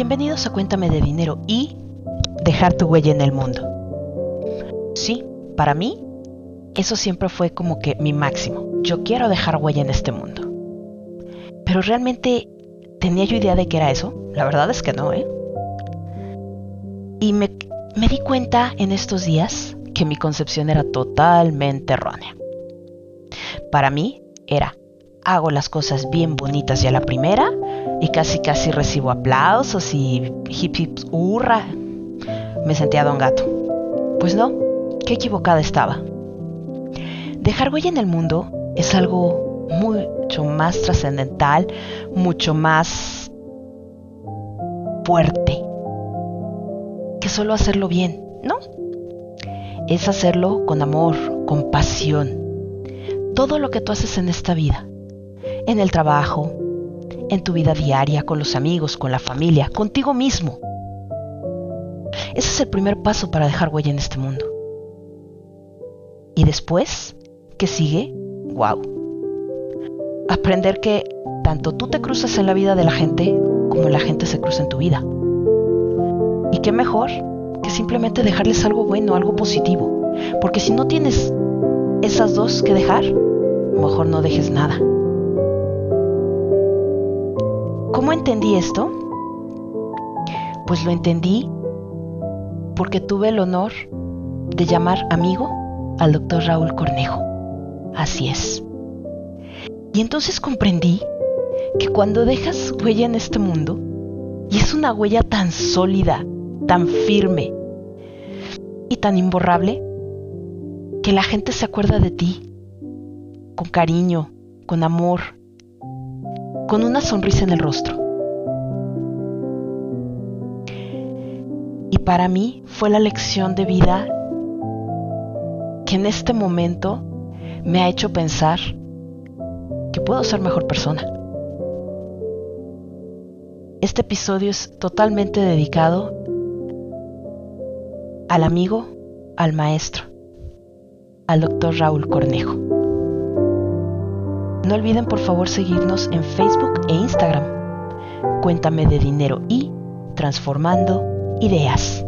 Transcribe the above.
Bienvenidos a Cuéntame de Dinero y dejar tu huella en el mundo. Sí, para mí, eso siempre fue como que mi máximo. Yo quiero dejar huella en este mundo. Pero realmente, ¿tenía yo idea de que era eso? La verdad es que no, ¿eh? Y me, me di cuenta en estos días que mi concepción era totalmente errónea. Para mí era, hago las cosas bien bonitas ya la primera y casi casi recibo aplausos y hip hip hurra. Me sentía don gato. Pues no, qué equivocada estaba. Dejar huella en el mundo es algo mucho más trascendental, mucho más fuerte que solo hacerlo bien, ¿no? Es hacerlo con amor, con pasión. Todo lo que tú haces en esta vida, en el trabajo, en tu vida diaria, con los amigos, con la familia, contigo mismo. Ese es el primer paso para dejar huella en este mundo. Y después, ¿qué sigue? ¡Wow! Aprender que tanto tú te cruzas en la vida de la gente como la gente se cruza en tu vida. Y qué mejor que simplemente dejarles algo bueno, algo positivo. Porque si no tienes esas dos que dejar, mejor no dejes nada. ¿Cómo entendí esto? Pues lo entendí porque tuve el honor de llamar amigo al doctor Raúl Cornejo. Así es. Y entonces comprendí que cuando dejas huella en este mundo, y es una huella tan sólida, tan firme y tan imborrable, que la gente se acuerda de ti con cariño, con amor, con una sonrisa en el rostro. Para mí fue la lección de vida que en este momento me ha hecho pensar que puedo ser mejor persona. Este episodio es totalmente dedicado al amigo, al maestro, al doctor Raúl Cornejo. No olviden por favor seguirnos en Facebook e Instagram. Cuéntame de dinero y transformando ideas.